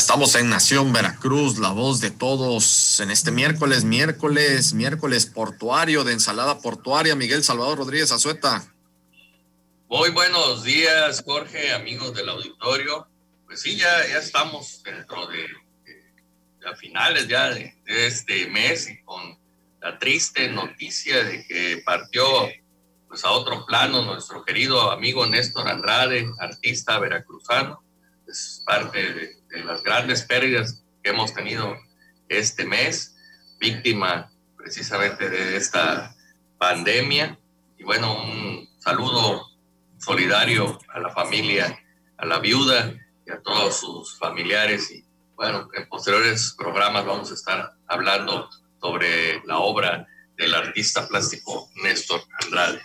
Estamos en Nación Veracruz, la voz de todos, en este miércoles, miércoles, miércoles portuario de ensalada portuaria. Miguel Salvador Rodríguez Azueta. Muy buenos días, Jorge, amigos del auditorio. Pues sí, ya, ya estamos dentro de, a finales ya de, este mes y con la triste noticia de que partió pues a otro plano nuestro querido amigo Néstor Andrade, artista veracruzano. Es parte de de las grandes pérdidas que hemos tenido este mes, víctima precisamente de esta pandemia. Y bueno, un saludo solidario a la familia, a la viuda y a todos sus familiares. Y bueno, en posteriores programas vamos a estar hablando sobre la obra del artista plástico Néstor Andrade.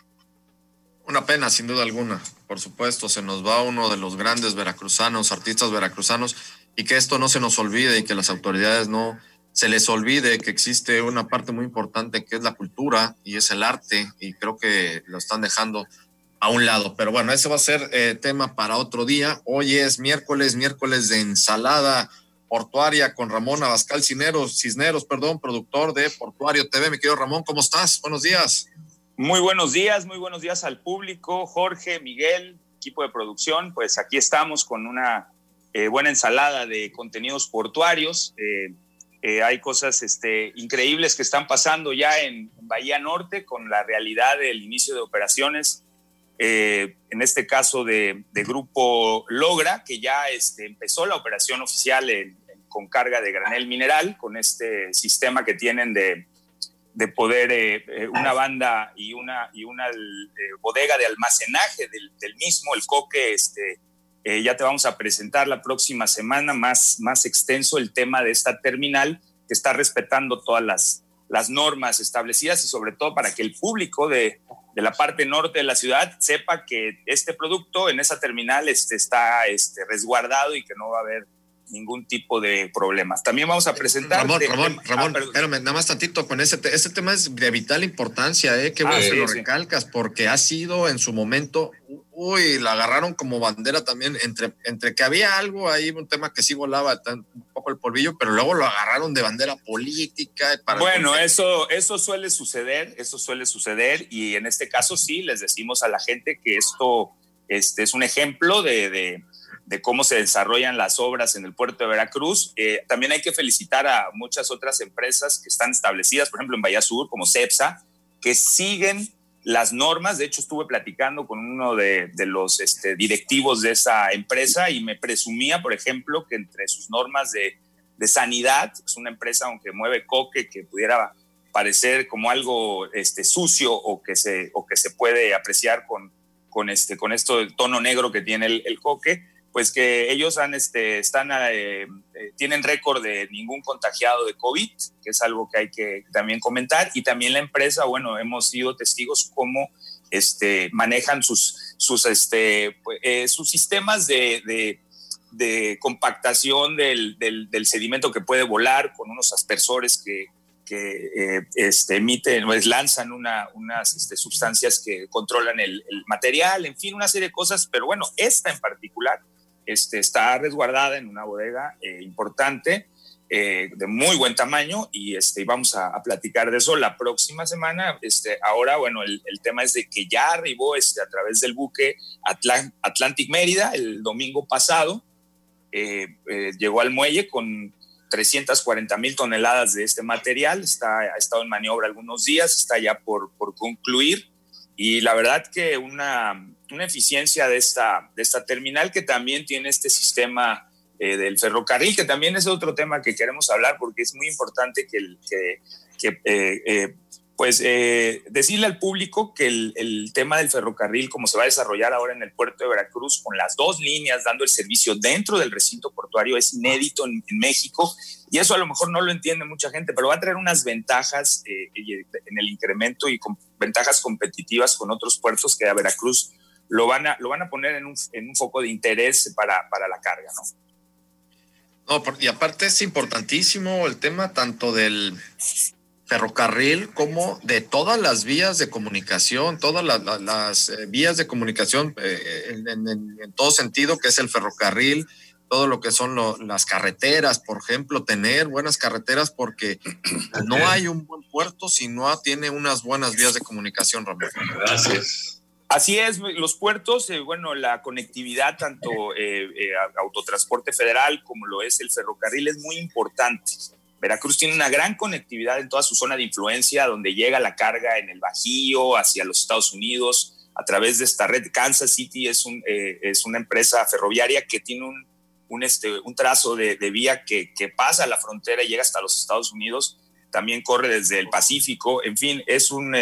Una pena, sin duda alguna. Por supuesto, se nos va uno de los grandes veracruzanos, artistas veracruzanos, y que esto no se nos olvide y que las autoridades no se les olvide que existe una parte muy importante que es la cultura y es el arte, y creo que lo están dejando a un lado. Pero bueno, ese va a ser eh, tema para otro día. Hoy es miércoles, miércoles de ensalada portuaria con Ramón Abascal Cisneros, Cisneros, perdón, productor de Portuario TV. Mi querido Ramón, ¿cómo estás? Buenos días. Muy buenos días, muy buenos días al público, Jorge, Miguel, equipo de producción. Pues aquí estamos con una eh, buena ensalada de contenidos portuarios. Eh, eh, hay cosas este, increíbles que están pasando ya en, Bahía Norte con la realidad del inicio de operaciones. en este caso de, Grupo Logra, que ya este, empezó la operación oficial con carga de granel mineral, con este sistema que tienen de, de poder eh, eh, una banda y una, y una eh, bodega de almacenaje del, mismo, el coque, este, ya te vamos a presentar la próxima semana más, más extenso el tema de esta terminal que está respetando todas las, las normas establecidas y sobre todo para que el público de, de, la parte norte de la ciudad sepa que este producto en esa terminal este, está este, resguardado y que no va a haber ningún tipo de problemas. También vamos a presentar... Ramón, Ramón, Ramón, ah, espérame, nada más tantito con ese, ese tema es de vital importancia, ¿eh? Qué bueno ah, que lo recalcas, porque ha sido en su momento, uy, la agarraron como bandera también, entre, entre que había algo ahí, un tema que sí volaba un poco el polvillo, pero luego lo agarraron de bandera política. Para bueno, eso, eso suele suceder, eso suele suceder, y en este caso sí, les decimos a la gente que esto este, es un ejemplo de de cómo se desarrollan las obras en el puerto de Veracruz. Eh, también hay que felicitar a muchas otras empresas que están establecidas, por ejemplo, en Bahía Sur, como CEPSA, que siguen las normas. De hecho, estuve platicando con uno de, los este, directivos de esa empresa y me presumía, por ejemplo, que entre sus normas de, sanidad, es una empresa aunque mueve coque, que pudiera parecer como algo este, sucio o que, se, o que se puede apreciar con, con, este, con esto del tono negro que tiene el coque, pues que ellos han, este, están, eh, eh, tienen récord de ningún contagiado de COVID, que es algo que hay que también comentar, y también la empresa, bueno, hemos sido testigos cómo este, manejan sus, sus, este, pues, eh, sus sistemas de, de, compactación del, del, sedimento que puede volar con unos aspersores que, que este, emiten, pues lanzan una, unas este, sustancias que controlan el, el, material, en fin, una serie de cosas, pero bueno, esta en particular este, está resguardada en una bodega eh, importante, eh, de muy buen tamaño, y este, vamos a, platicar de eso la próxima semana. Este, ahora, bueno, el, tema es de que ya arribó este, a través del buque Atlantic Mérida el domingo pasado, eh, llegó al muelle con 340 mil toneladas de este material, está, ha estado en maniobra algunos días, está ya por, por concluir, y la verdad que una una eficiencia de esta, de esta terminal que también tiene este sistema eh, del ferrocarril, que también es otro tema que queremos hablar porque es muy importante que, eh, eh, pues decirle al público que el, tema del ferrocarril, como se va a desarrollar ahora en el puerto de Veracruz, con las dos líneas dando el servicio dentro del recinto portuario, es inédito en, México y eso a lo mejor no lo entiende mucha gente, pero va a traer unas ventajas en el incremento y con ventajas competitivas con otros puertos que a Veracruz lo van a, lo van a poner en un, en un foco de interés para, para la carga, ¿no? No, y aparte es importantísimo el tema tanto del ferrocarril como de todas las vías de comunicación, todas las, eh, vías de comunicación eh, en, todo sentido, que es el ferrocarril, todo lo que son las carreteras, por ejemplo, tener buenas carreteras porque no hay un buen puerto si no tiene unas buenas vías de comunicación, Ramón. Gracias. Así es, los puertos, eh, bueno, la conectividad, tanto eh, eh, autotransporte federal como lo es el ferrocarril, es muy importante. Veracruz tiene una gran conectividad en toda su zona de influencia, donde llega la carga en el Bajío, hacia los Estados Unidos, a través de esta red. Kansas City es, un, es una empresa ferroviaria que tiene un, un, este, un trazo de, de vía que, que, pasa la frontera y llega hasta los Estados Unidos. También corre desde el Pacífico. En fin, es un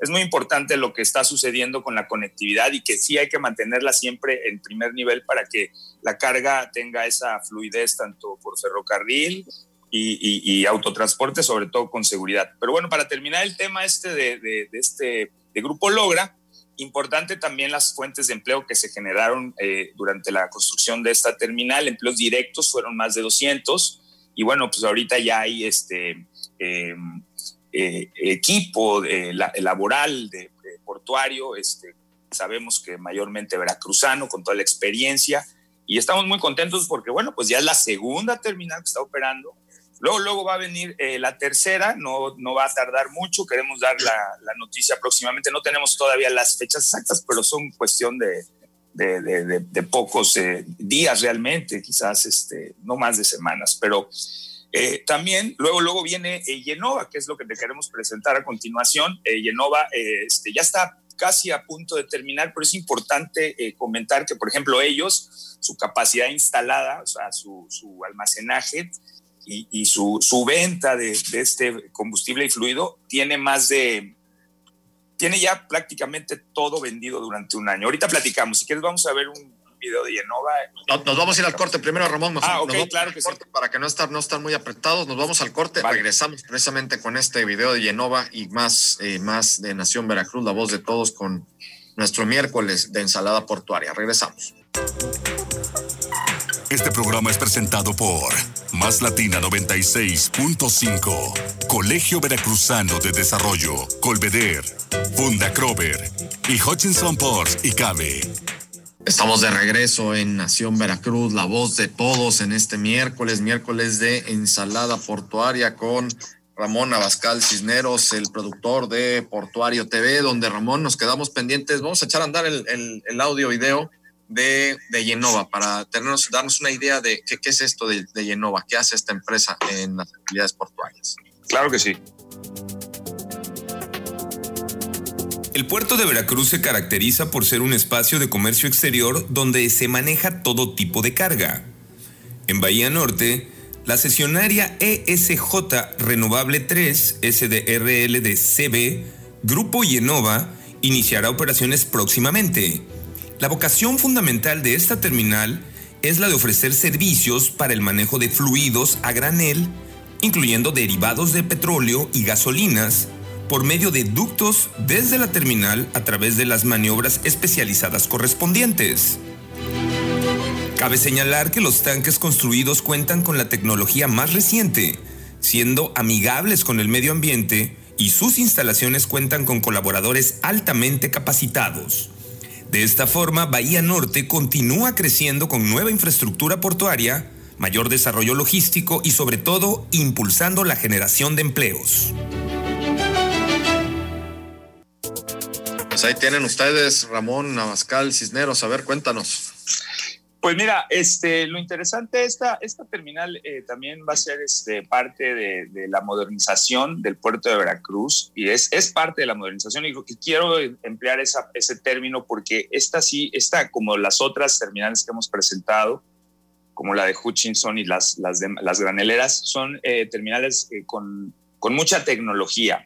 es muy importante lo que está sucediendo con la conectividad y que sí hay que mantenerla siempre en primer nivel para que la carga tenga esa fluidez tanto por ferrocarril y, autotransporte, sobre todo con seguridad. Pero bueno, para terminar el tema este de, este de Grupo Logra, importante también las fuentes de empleo que se generaron eh, durante la construcción de esta terminal, empleos directos fueron más de 200 y bueno, pues ahorita ya hay este... Eh, eh, equipo laboral de, portuario, este, sabemos que mayormente veracruzano, con toda la experiencia, y estamos muy contentos porque, bueno, pues ya es la segunda terminal que está operando. Luego, luego va a venir eh, la tercera, no, no va a tardar mucho, queremos dar la, noticia próximamente, no tenemos todavía las fechas exactas, pero son cuestión de, de, pocos eh, días realmente, quizás este, no más de semanas, pero eh, también luego, luego viene eh, Yenova, que es lo que te queremos presentar a continuación. Eh, Yenova este, ya está casi a punto de terminar, pero es importante comentar que, por ejemplo, ellos, su capacidad instalada, o sea, su, almacenaje y, su, venta de, de, este combustible y fluido tiene más de, tiene ya prácticamente todo vendido durante un año. Ahorita platicamos, si quieres vamos a ver un, video de Yenova. nos vamos a ir al corte primero, Ramón. ah, ok, claro que sí. Para que no estar, no estar muy apretados, nos vamos al corte. Regresamos precisamente con este video de Yenova y más, eh, más de Nación Veracruz, la voz de todos, con nuestro miércoles de ensalada portuaria. Regresamos. Este programa es presentado por Más Latina 96.5, Colegio Veracruzano de Desarrollo, Colveder, Funda Crover y Hutchinson Ports y Cabe. Estamos de regreso en Nación Veracruz, la voz de todos en este miércoles, miércoles de ensalada portuaria con Ramón Abascal Cisneros, el productor de Portuario TV, donde Ramón nos quedamos pendientes. Vamos a echar a andar el, audio video de, de Yenova para tenernos, darnos una idea de qué, es esto de, de Yenova, qué hace esta empresa en las actividades portuarias. Claro que sí. El puerto de Veracruz se caracteriza por ser un espacio de comercio exterior donde se maneja todo tipo de carga. En Bahía Norte, la sesionaria ESJ Renovable 3 SDRL de CB, Grupo Yenova, iniciará operaciones próximamente. La vocación fundamental de esta terminal es la de ofrecer servicios para el manejo de fluidos a granel, incluyendo derivados de petróleo y gasolinas, por medio de ductos desde la terminal a través de las maniobras especializadas correspondientes. Cabe señalar que los tanques construidos cuentan con la tecnología más reciente, siendo amigables con el medio ambiente y sus instalaciones cuentan con colaboradores altamente capacitados. De esta forma, Bahía Norte continúa creciendo con nueva infraestructura portuaria, mayor desarrollo logístico y sobre todo impulsando la generación de empleos. Pues ahí tienen ustedes, Ramón Navascal Cisneros. A ver, cuéntanos. Pues mira, este, lo interesante, esta, esta terminal eh, también va a ser este, parte de, la modernización del puerto de Veracruz y es, es parte de la modernización. Y quiero emplear ese término porque esta sí, esta como las otras terminales que hemos presentado, como la de Hutchinson y las, las, las graneleras, son eh, terminales eh, con, con mucha tecnología.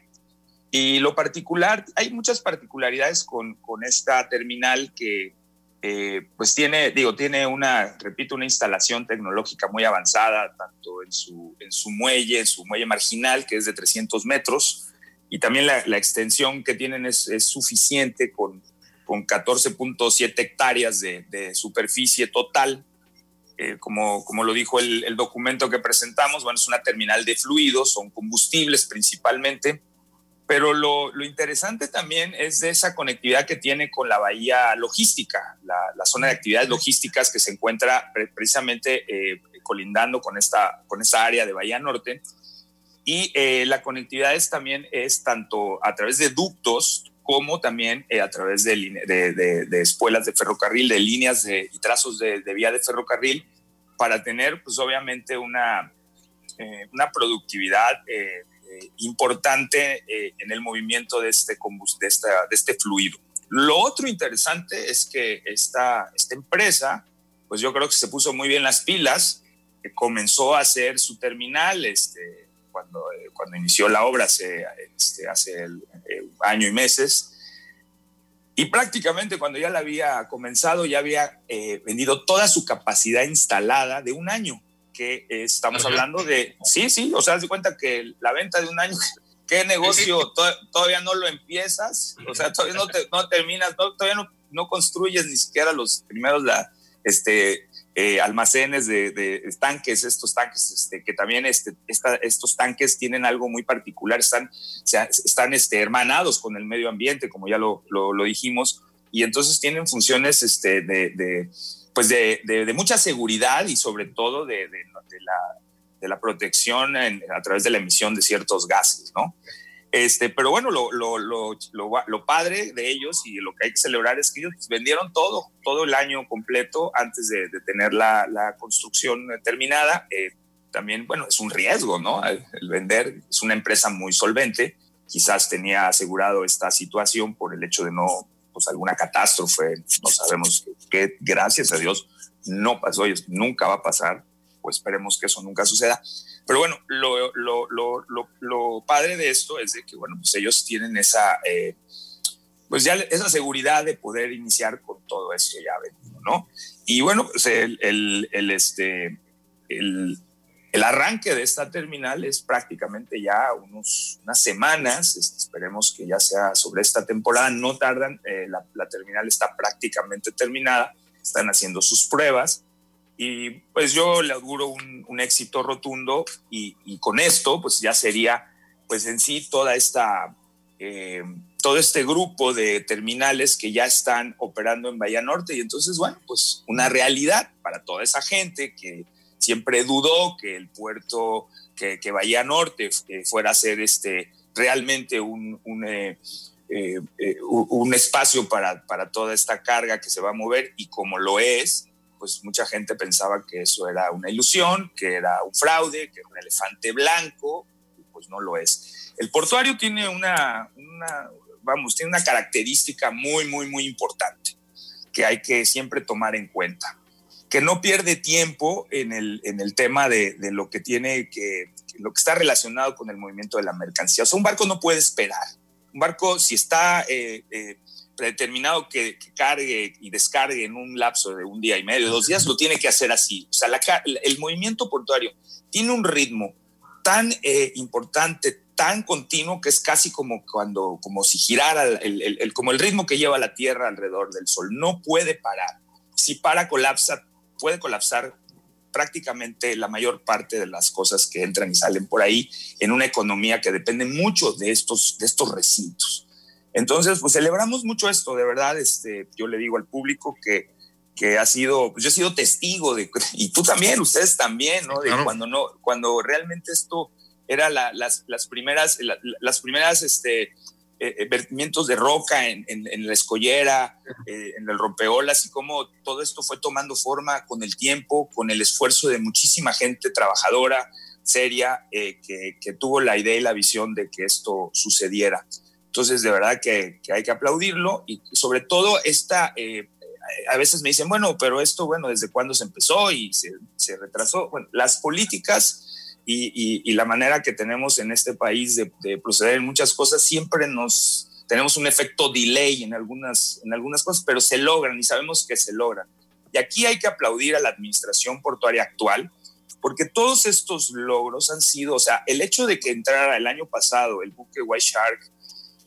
Y lo particular, hay muchas particularidades con, con esta terminal que eh, pues tiene, digo, tiene una, repito, una instalación tecnológica muy avanzada, tanto en su, en su muelle, en su muelle marginal, que es de 300 metros, y también la, extensión que tienen es, es suficiente con, con 14.7 hectáreas de, de, superficie total. Eh, como, como lo dijo el, el, documento que presentamos, bueno, es una terminal de fluidos, son combustibles principalmente, pero lo, lo, interesante también es de esa conectividad que tiene con la bahía logística, la, la zona de actividades logísticas que se encuentra precisamente eh, colindando con esta, con esta área de Bahía Norte. Y eh, la conectividad es, también es tanto a través de ductos como también eh, a través de, de, de, espuelas de ferrocarril, de líneas y trazos de, vía de ferrocarril, para tener, pues obviamente, una, una productividad importante en el movimiento de este, de, esta, de este fluido. Lo otro interesante es que esta, esta empresa, pues yo creo que se puso muy bien las pilas, comenzó a hacer su terminal este, cuando, eh, cuando inició la obra hace, este, hace el, eh, año y meses. Y prácticamente cuando ya la había comenzado, ya había eh, vendido toda su capacidad instalada de un año, que estamos hablando de, sí, sí, o sea, haz de cuenta que la venta de un año ¿Qué negocio todavía no lo empiezas? O sea, todavía no, no terminas, todavía no, no, construyes ni siquiera los primeros la, este, eh, almacenes de, tanques, estos tanques, este, que también este, estos tanques tienen algo muy particular, están, están este, hermanados con el medio ambiente, como ya lo, lo, dijimos, y entonces tienen funciones este, de, pues de, mucha seguridad y sobre todo de, la protección a través de la emisión de ciertos gases, ¿no? Este, pero bueno, lo, padre de ellos y lo que hay que celebrar es que ellos vendieron todo, todo el año completo antes de, tener la, la, construcción terminada. Eh, también, bueno, es un riesgo, ¿no? El, vender es una empresa muy solvente, quizás tenía asegurado esta situación por el hecho de no, pues alguna catástrofe, no sabemos qué, gracias a Dios no pasó y nunca va a pasar pues esperemos que eso nunca suceda. Pero bueno, lo, lo, lo, lo padre de esto es de que, bueno, pues ellos tienen esa, eh, pues ya esa seguridad de poder iniciar con todo esto ya vendido, ¿no? Y bueno, pues el, el, el este, el, el, arranque de esta terminal es prácticamente ya unos, unas semanas, este, esperemos que ya sea sobre esta temporada, no tardan, eh, la, la terminal está prácticamente terminada, están haciendo sus pruebas y pues yo le auguro un, éxito rotundo y, con esto pues ya sería pues en sí toda esta, eh, todo este grupo de terminales que ya están operando en Bahía Norte y entonces bueno pues una realidad para toda esa gente que siempre dudó que el puerto, que, que Bahía Norte eh, fuera a ser este, realmente un, un eh, un espacio para, para, toda esta carga que se va a mover y como lo es, pues mucha gente pensaba que eso era una ilusión, que era un fraude, que era un elefante blanco, pues no lo es. El portuario tiene una, vamos, tiene una característica muy, muy, muy importante que hay que siempre tomar en cuenta, que no pierde tiempo en el, en el tema de, lo que tiene que, lo que está relacionado con el movimiento de la mercancía. O sea, un barco no puede esperar. Un barco, si está eh, eh, predeterminado que, cargue y descargue en un lapso de un día y medio, dos días, lo tiene que hacer así. O sea, el movimiento portuario tiene un ritmo tan eh, importante, tan continuo, que es casi como cuando, como si girara el, como el ritmo que lleva la Tierra alrededor del Sol. No puede parar. Si para, colapsa, puede colapsar prácticamente la mayor parte de las cosas que entran y salen por ahí en una economía que depende mucho de estos, de estos recintos. Entonces, pues celebramos mucho esto, de verdad, este, yo le digo al público que, que ha sido, pues yo he sido testigo de, y tú también, ustedes también, ¿no? De cuando no, cuando realmente esto era las, las, primeras, las primeras, este, eh, eh, vertimientos de roca en, en, la escollera, eh, en el rompeolas, y cómo todo esto fue tomando forma con el tiempo, con el esfuerzo de muchísima gente trabajadora, seria, que, que, tuvo la idea y la visión de que esto sucediera. Entonces, de verdad que, hay que aplaudirlo y sobre todo esta, a veces me dicen, bueno, pero esto, bueno, ¿desde cuándo se empezó y se, retrasó? Bueno, las políticas y, la manera que tenemos en este país de, proceder en muchas cosas siempre nos tenemos un efecto delay en algunas, en algunas cosas, pero se logran y sabemos que se logran. Y aquí hay que aplaudir a la administración portuaria actual porque todos estos logros han sido, o sea, el hecho de que entrara el año pasado el buque White Shark,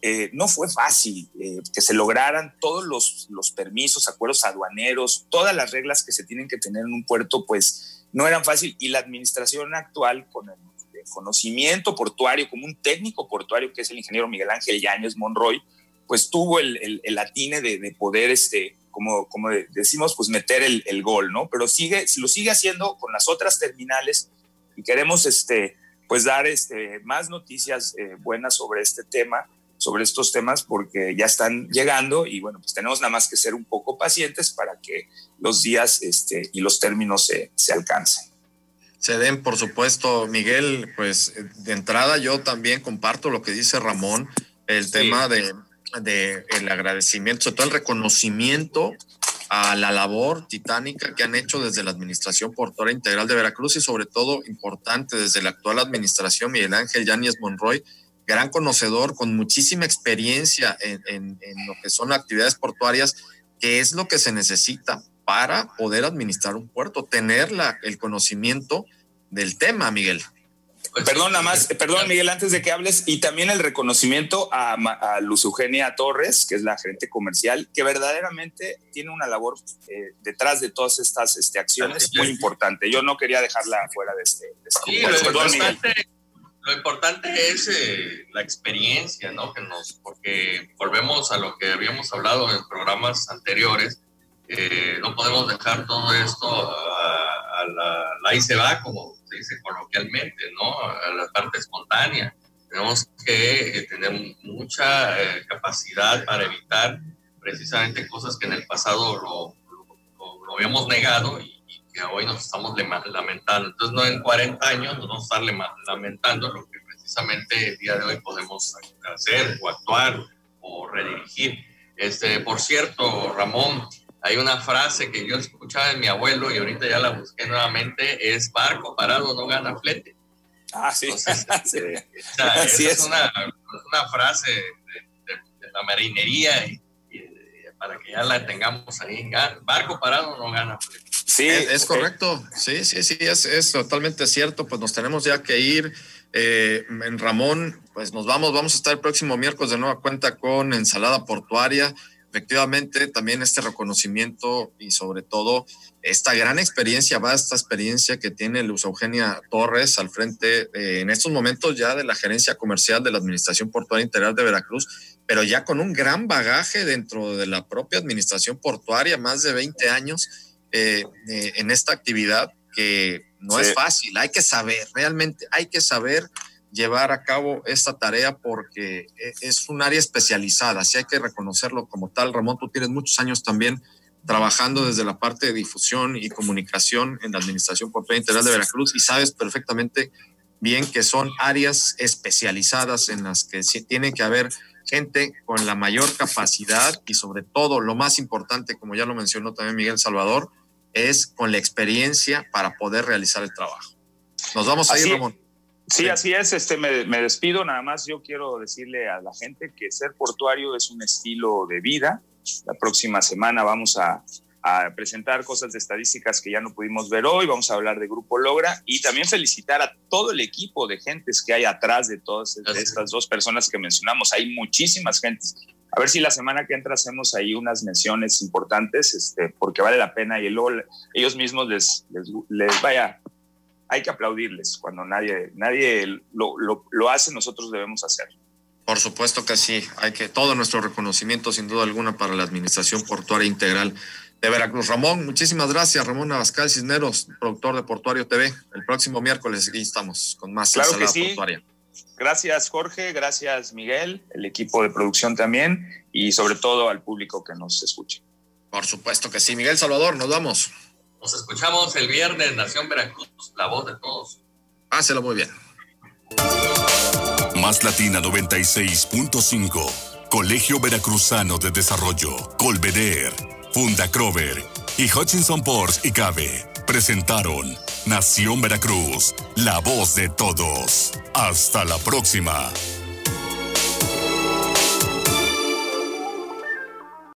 eh, no fue fácil eh, que se lograran todos los, los, permisos, acuerdos aduaneros, todas las reglas que se tienen que tener en un puerto, pues no eran fácil. Y la administración actual, con el, conocimiento portuario, como un técnico portuario, que es el ingeniero Miguel Ángel Yáñez Monroy, pues tuvo el, el, el atine de, de, poder, este, como, como decimos, pues meter el, el, gol, ¿no? Pero sigue, lo sigue haciendo con las otras terminales y queremos, este, pues dar este, más noticias eh, buenas sobre este tema sobre estos temas porque ya están llegando y bueno, pues tenemos nada más que ser un poco pacientes para que los días este, y los términos se, se alcancen. Se den, por supuesto, Miguel, pues de entrada yo también comparto lo que dice Ramón, el sí. tema de, de el agradecimiento, sobre todo el reconocimiento a la labor titánica que han hecho desde la Administración Portuaria Integral de Veracruz y sobre todo importante desde la actual administración Miguel Ángel Yáñez Monroy, gran conocedor, con muchísima experiencia en, en, en, lo que son actividades portuarias, que es lo que se necesita para poder administrar un puerto, tener la, el conocimiento del tema, Miguel. Pues, perdón, nada más, perdón, Miguel, antes de que hables, y también el reconocimiento a, a Luz Eugenia Torres, que es la gerente comercial, que verdaderamente tiene una labor eh, detrás de todas estas este, acciones muy importante. Yo no quería dejarla fuera de este. De este sí, lo, perdón, importante, lo importante es eh, la experiencia, ¿no? Que nos, porque volvemos a lo que habíamos hablado en programas anteriores. Eh, no podemos dejar todo esto a, a la, la y se va, como se dice coloquialmente, ¿no? A la parte espontánea. Tenemos que eh, tener mucha eh, capacidad para evitar precisamente cosas que en el pasado lo, lo, lo habíamos negado y, que hoy nos estamos lamentando. Entonces, no en 40 años nos vamos a estar lamentando lo que precisamente el día de hoy podemos hacer o actuar o redirigir. Este, por cierto, Ramón, hay una frase que yo escuchaba de mi abuelo y ahorita ya la busqué nuevamente, es barco parado no gana flete. Ah, sí. Entonces, sí. O sea, Así es, es. Una, una, frase de, de, de la marinería y, y, para que ya la tengamos ahí. Barco parado no gana flete. Sí, es, es correcto. Sí, sí, sí, es, es totalmente cierto. Pues nos tenemos ya que ir. Eh, en Ramón, pues nos vamos, vamos a estar el próximo miércoles de nueva cuenta con Ensalada Portuaria efectivamente también este reconocimiento y sobre todo esta gran experiencia, vasta experiencia que tiene Luz Eugenia Torres al frente eh, en estos momentos ya de la gerencia comercial de la Administración Portuaria Integral de Veracruz, pero ya con un gran bagaje dentro de la propia Administración Portuaria, más de 20 años eh, eh, en esta actividad que no sí. es fácil, hay que saber, realmente hay que saber llevar a cabo esta tarea porque es un área especializada, así hay que reconocerlo como tal. Ramón, tú tienes muchos años también trabajando desde la parte de difusión y comunicación en la Administración Portuaria Integral de Veracruz y sabes perfectamente bien que son áreas especializadas en las que tiene que haber gente con la mayor capacidad y sobre todo lo más importante, como ya lo mencionó también Miguel Salvador, es con la experiencia para poder realizar el trabajo. Nos vamos a ir, Ramón. Sí, así es. Este, me, me, despido. Nada más yo quiero decirle a la gente que ser portuario es un estilo de vida. La próxima semana vamos a, a, presentar cosas de estadísticas que ya no pudimos ver hoy. Vamos a hablar de Grupo Logra y también felicitar a todo el equipo de gentes que hay atrás de todas de estas dos personas que mencionamos. Hay muchísimas gentes. A ver si la semana que entra hacemos ahí unas menciones importantes, este, porque vale la pena y luego ellos mismos les, les, les vaya hay que aplaudirles cuando nadie, nadie lo, lo, lo, hace, nosotros debemos hacerlo. Por supuesto que sí, hay que todo nuestro reconocimiento sin duda alguna para la Administración Portuaria Integral de Veracruz. Ramón, muchísimas gracias, Ramón Abascal Cisneros, productor de Portuario TV. El próximo miércoles aquí estamos con más claro que sí. portuaria. Gracias Jorge, gracias Miguel, el equipo de producción también y sobre todo al público que nos escuche. Por supuesto que sí. Miguel Salvador, nos vamos. Nos escuchamos el viernes, Nación Veracruz, la voz de todos. Páselo muy bien. Más Latina 96.5, Colegio Veracruzano de Desarrollo, Colveder, Funda Crover y Hutchinson Ports y Cabe presentaron Nación Veracruz, la voz de todos. Hasta la próxima.